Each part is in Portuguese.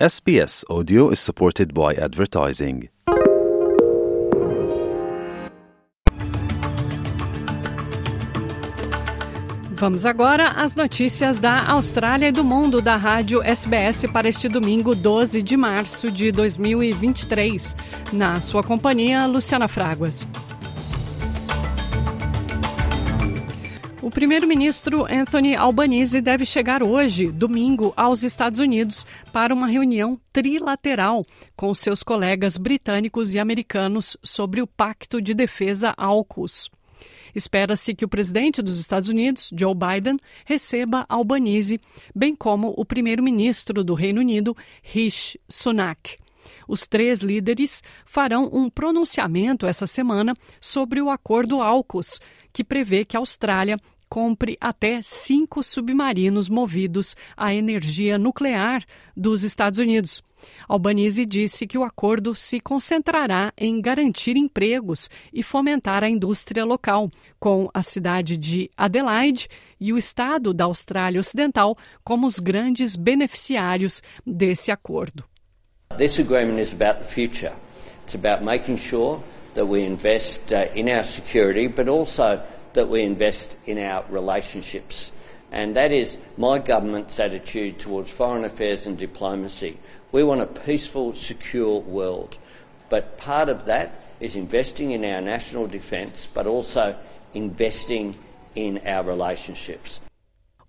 SBS Audio is supported by advertising. Vamos agora às notícias da Austrália e do mundo da rádio SBS para este domingo 12 de março de 2023. Na sua companhia, Luciana Fraguas. O primeiro-ministro Anthony Albanese deve chegar hoje, domingo, aos Estados Unidos para uma reunião trilateral com seus colegas britânicos e americanos sobre o Pacto de Defesa AUKUS. Espera-se que o presidente dos Estados Unidos, Joe Biden, receba Albanese, bem como o primeiro-ministro do Reino Unido, Rishi Sunak. Os três líderes farão um pronunciamento essa semana sobre o acordo AUKUS, que prevê que a Austrália compre até cinco submarinos movidos à energia nuclear dos Estados Unidos. Albanese disse que o acordo se concentrará em garantir empregos e fomentar a indústria local, com a cidade de Adelaide e o estado da Austrália Ocidental como os grandes beneficiários desse acordo. This agreement is about the future. It's about making sure that we invest uh, in our security, but also that we invest in our relationships. And that is my government's attitude towards foreign affairs and diplomacy. We want a peaceful, secure world. But part of that is investing in our national defence, but also investing in our relationships.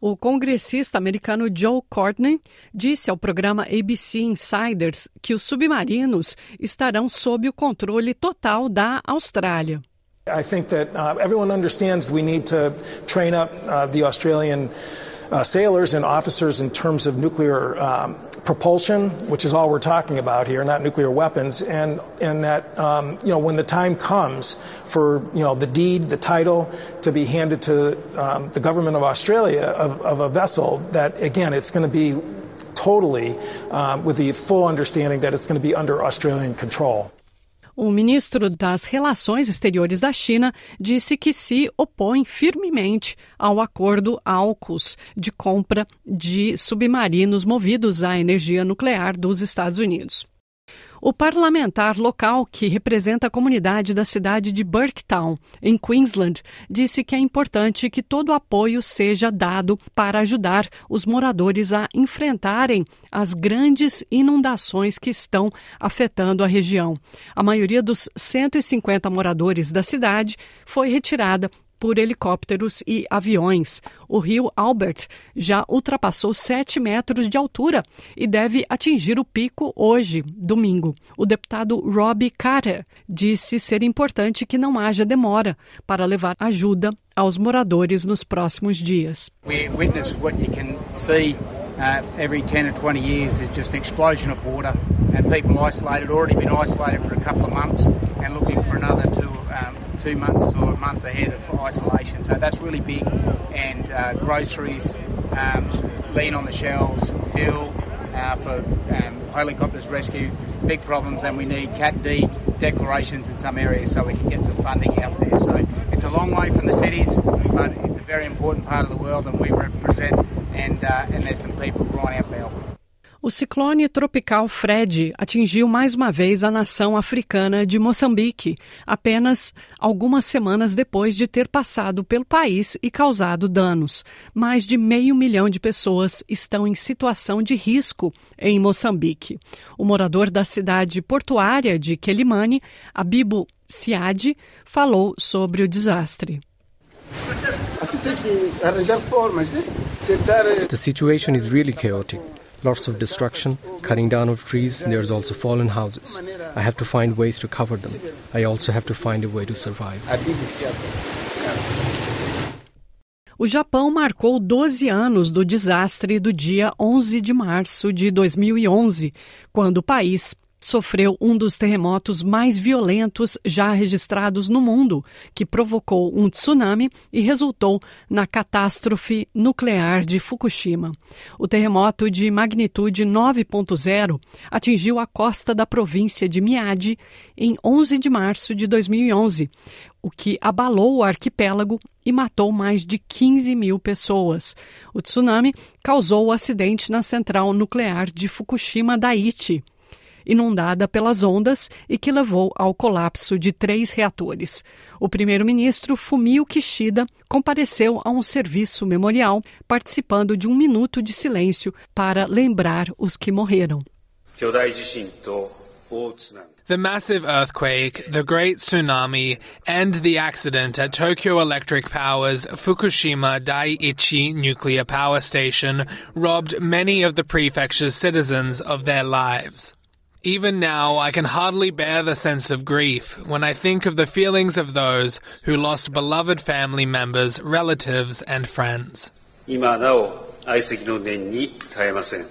O congressista americano Joe Courtney disse ao programa ABC Insiders que os submarinos estarão sob o controle total da Austrália. I think that uh, everyone understands we need to train up uh, the Australian uh, sailors and officers in terms of nuclear um, propulsion, which is all we're talking about here, not nuclear weapons, and and that um, you know when the time comes for you know the deed, the title to be handed to um, the government of Australia of, of, a vessel, that again it's going to be totally um, with the full understanding that it's going to be under Australian control. O ministro das Relações Exteriores da China disse que se opõe firmemente ao acordo AUKUS de compra de submarinos movidos à energia nuclear dos Estados Unidos. O parlamentar local, que representa a comunidade da cidade de Burketown, em Queensland, disse que é importante que todo apoio seja dado para ajudar os moradores a enfrentarem as grandes inundações que estão afetando a região. A maioria dos 150 moradores da cidade foi retirada por helicópteros e aviões. O rio Albert já ultrapassou 7 metros de altura e deve atingir o pico hoje, domingo. O deputado Robbie Carter disse ser importante que não haja demora para levar ajuda aos moradores nos próximos dias. We witness what you can see uh, every 10 or 20 years is just an explosion of water and people isolated, already been isolated for a couple of months and looking for another two two months or a month ahead of isolation. So that's really big. And uh, groceries, um, lean on the shelves, fuel uh, for um, helicopters rescue, big problems. And we need Cat D declarations in some areas so we can get some funding out there. So it's a long way from the cities, but it's a very important part of the world, and we represent. And uh, and there's some people crying out for help. O ciclone tropical Fred atingiu mais uma vez a nação africana de Moçambique, apenas algumas semanas depois de ter passado pelo país e causado danos. Mais de meio milhão de pessoas estão em situação de risco em Moçambique. O morador da cidade portuária de Quelimane, Abibo Siad, falou sobre o desastre. The situation is really chaotic. Lots of destruction, cutting down of trees, there's also fallen houses. I have to find ways to cover them. I also have to find a way to survive. O Japão marcou 12 anos do desastre do dia 11 de março de 2011, quando o país sofreu um dos terremotos mais violentos já registrados no mundo, que provocou um tsunami e resultou na catástrofe nuclear de Fukushima. O terremoto de magnitude 9.0 atingiu a costa da província de Miyagi em 11 de março de 2011, o que abalou o arquipélago e matou mais de 15 mil pessoas. O tsunami causou o acidente na central nuclear de Fukushima Daiichi, inundada pelas ondas e que levou ao colapso de três reatores. O primeiro-ministro Fumio Kishida compareceu a um serviço memorial, participando de um minuto de silêncio para lembrar os que morreram. The massive earthquake, the great tsunami, and the accident at Tokyo Electric Power's Fukushima Daiichi nuclear power station robbed many of the prefecture's citizens of their lives. Even now, I can hardly bear the sense of grief when I think of the feelings of those who lost beloved family members, relatives, and friends. 今なお愛席の念に絶えません。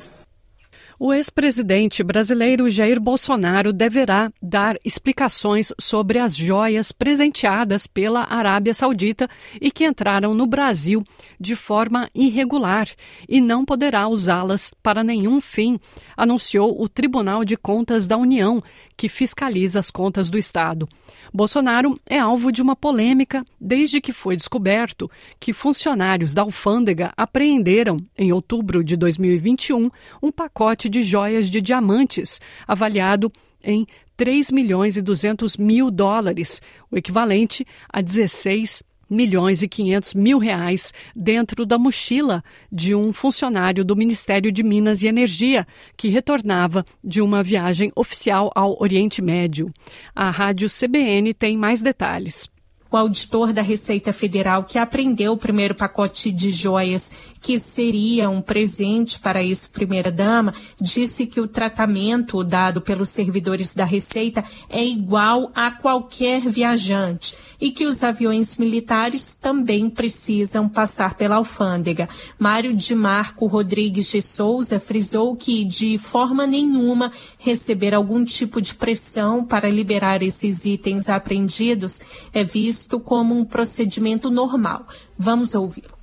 O ex-presidente brasileiro Jair Bolsonaro deverá dar explicações sobre as joias presenteadas pela Arábia Saudita e que entraram no Brasil de forma irregular e não poderá usá-las para nenhum fim, anunciou o Tribunal de Contas da União, que fiscaliza as contas do Estado. Bolsonaro é alvo de uma polêmica desde que foi descoberto que funcionários da alfândega apreenderam, em outubro de 2021, um pacote de joias de diamantes avaliado em 3 milhões e 200 mil dólares, o equivalente a 16 milhões e 500 mil reais dentro da mochila de um funcionário do Ministério de Minas e Energia que retornava de uma viagem oficial ao Oriente Médio. A rádio CBN tem mais detalhes. O auditor da Receita Federal que apreendeu o primeiro pacote de joias que seria um presente para isso primeira-dama, disse que o tratamento dado pelos servidores da Receita é igual a qualquer viajante e que os aviões militares também precisam passar pela alfândega. Mário de Marco Rodrigues de Souza frisou que, de forma nenhuma, receber algum tipo de pressão para liberar esses itens apreendidos é visto como um procedimento normal. Vamos ouvi-lo.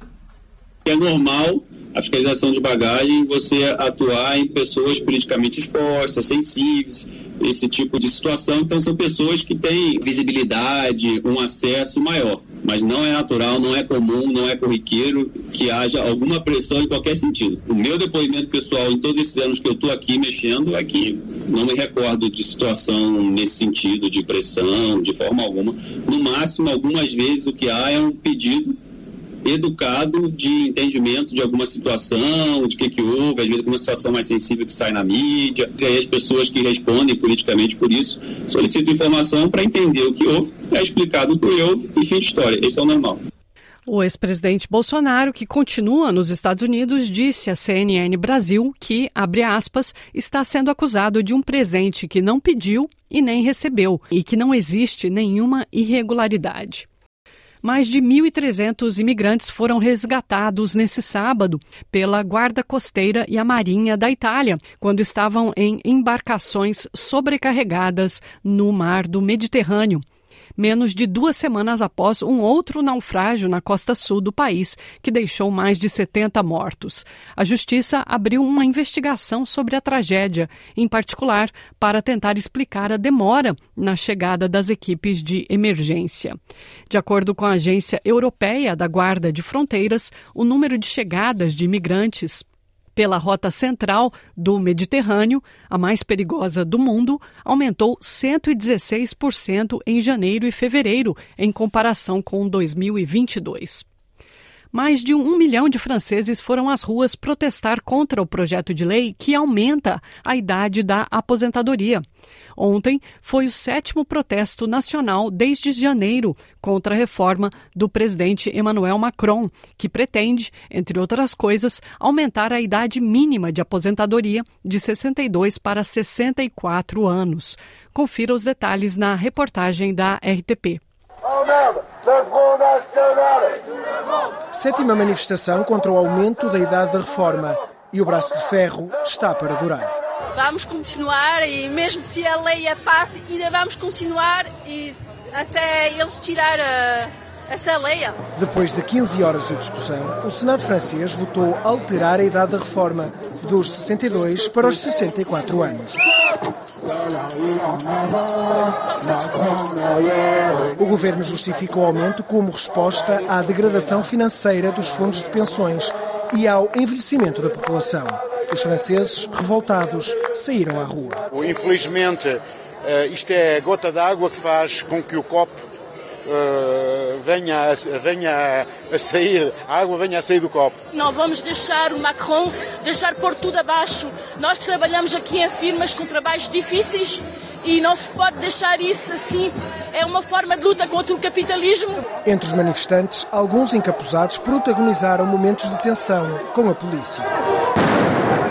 É normal a fiscalização de bagagem você atuar em pessoas politicamente expostas, sensíveis, esse tipo de situação. Então, são pessoas que têm visibilidade, um acesso maior. Mas não é natural, não é comum, não é corriqueiro que haja alguma pressão em qualquer sentido. O meu depoimento pessoal, em todos esses anos que eu estou aqui mexendo, é que não me recordo de situação nesse sentido, de pressão, de forma alguma. No máximo, algumas vezes, o que há é um pedido educado de entendimento de alguma situação, de que que houve, às vezes alguma situação mais sensível que sai na mídia, e aí as pessoas que respondem politicamente por isso solicitam informação para entender o que houve, é explicado o que houve e fim de história. Esse é o normal. O ex-presidente Bolsonaro, que continua nos Estados Unidos, disse à CNN Brasil que, abre aspas, está sendo acusado de um presente que não pediu e nem recebeu e que não existe nenhuma irregularidade. Mais de 1.300 imigrantes foram resgatados nesse sábado pela Guarda Costeira e a Marinha da Itália, quando estavam em embarcações sobrecarregadas no mar do Mediterrâneo menos de duas semanas após um outro naufrágio na costa sul do país, que deixou mais de 70 mortos. A Justiça abriu uma investigação sobre a tragédia, em particular para tentar explicar a demora na chegada das equipes de emergência. De acordo com a Agência Europeia da Guarda de Fronteiras, o número de chegadas de imigrantes pela rota central do Mediterrâneo, a mais perigosa do mundo, aumentou 116% em janeiro e fevereiro, em comparação com 2022. Mais de um milhão de franceses foram às ruas protestar contra o projeto de lei que aumenta a idade da aposentadoria. Ontem foi o sétimo protesto nacional desde janeiro contra a reforma do presidente Emmanuel Macron, que pretende, entre outras coisas, aumentar a idade mínima de aposentadoria de 62 para 64 anos. Confira os detalhes na reportagem da RTP. Sétima manifestação contra o aumento da idade da reforma e o braço de ferro está para durar. vamos continuar e mesmo se a lei a passe, ainda vamos continuar e até eles tirar a, essa lei. Depois de 15 horas de discussão, o Senado francês votou alterar a idade da reforma dos 62 para os 64 anos. O governo justifica o aumento como resposta à degradação financeira dos fundos de pensões e ao envelhecimento da população. Os franceses, revoltados, saíram à rua. Infelizmente, eh, isto é a gota d'água que faz com que o copo Uh, venha, venha a sair, a água venha a sair do copo. Não vamos deixar o Macron deixar pôr tudo abaixo. Nós trabalhamos aqui em firmas com trabalhos difíceis e não se pode deixar isso assim. É uma forma de luta contra o capitalismo. Entre os manifestantes, alguns encapuzados protagonizaram momentos de tensão com a polícia.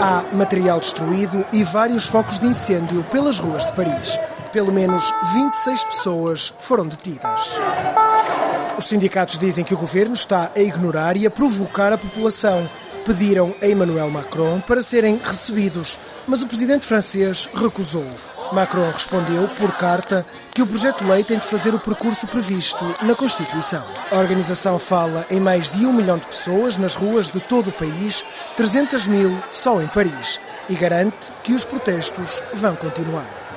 Há material destruído e vários focos de incêndio pelas ruas de Paris. Pelo menos 26 pessoas foram detidas. Os sindicatos dizem que o governo está a ignorar e a provocar a população. Pediram a Emmanuel Macron para serem recebidos, mas o presidente francês recusou. Macron respondeu, por carta, que o projeto de lei tem de fazer o percurso previsto na Constituição. A organização fala em mais de um milhão de pessoas nas ruas de todo o país, 300 mil só em Paris, e garante que os protestos vão continuar.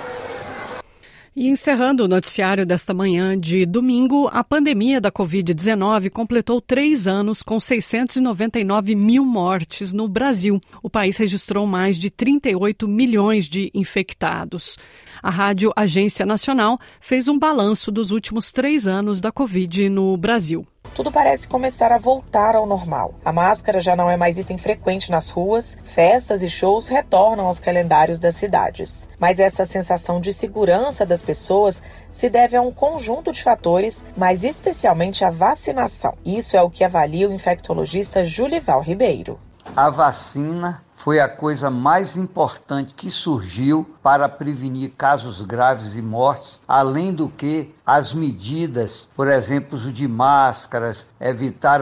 E encerrando o noticiário desta manhã de domingo, a pandemia da Covid-19 completou três anos com 699 mil mortes no Brasil. O país registrou mais de 38 milhões de infectados. A Rádio Agência Nacional fez um balanço dos últimos três anos da Covid no Brasil tudo parece começar a voltar ao normal. A máscara já não é mais item frequente nas ruas, festas e shows retornam aos calendários das cidades. Mas essa sensação de segurança das pessoas se deve a um conjunto de fatores, mas especialmente à vacinação. Isso é o que avalia o infectologista Julival Ribeiro. A vacina foi a coisa mais importante que surgiu para prevenir casos graves e mortes, além do que as medidas, por exemplo, o de máscaras, evitar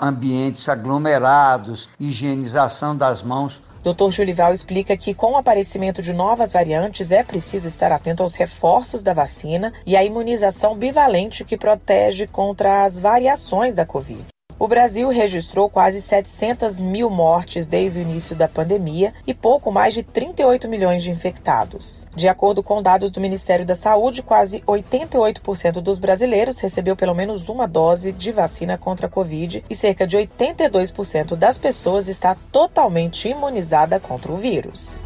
ambientes aglomerados, higienização das mãos. Dr. Julival explica que, com o aparecimento de novas variantes, é preciso estar atento aos reforços da vacina e à imunização bivalente que protege contra as variações da Covid. O Brasil registrou quase 700 mil mortes desde o início da pandemia e pouco mais de 38 milhões de infectados. De acordo com dados do Ministério da Saúde, quase 88% dos brasileiros recebeu pelo menos uma dose de vacina contra a Covid e cerca de 82% das pessoas está totalmente imunizada contra o vírus.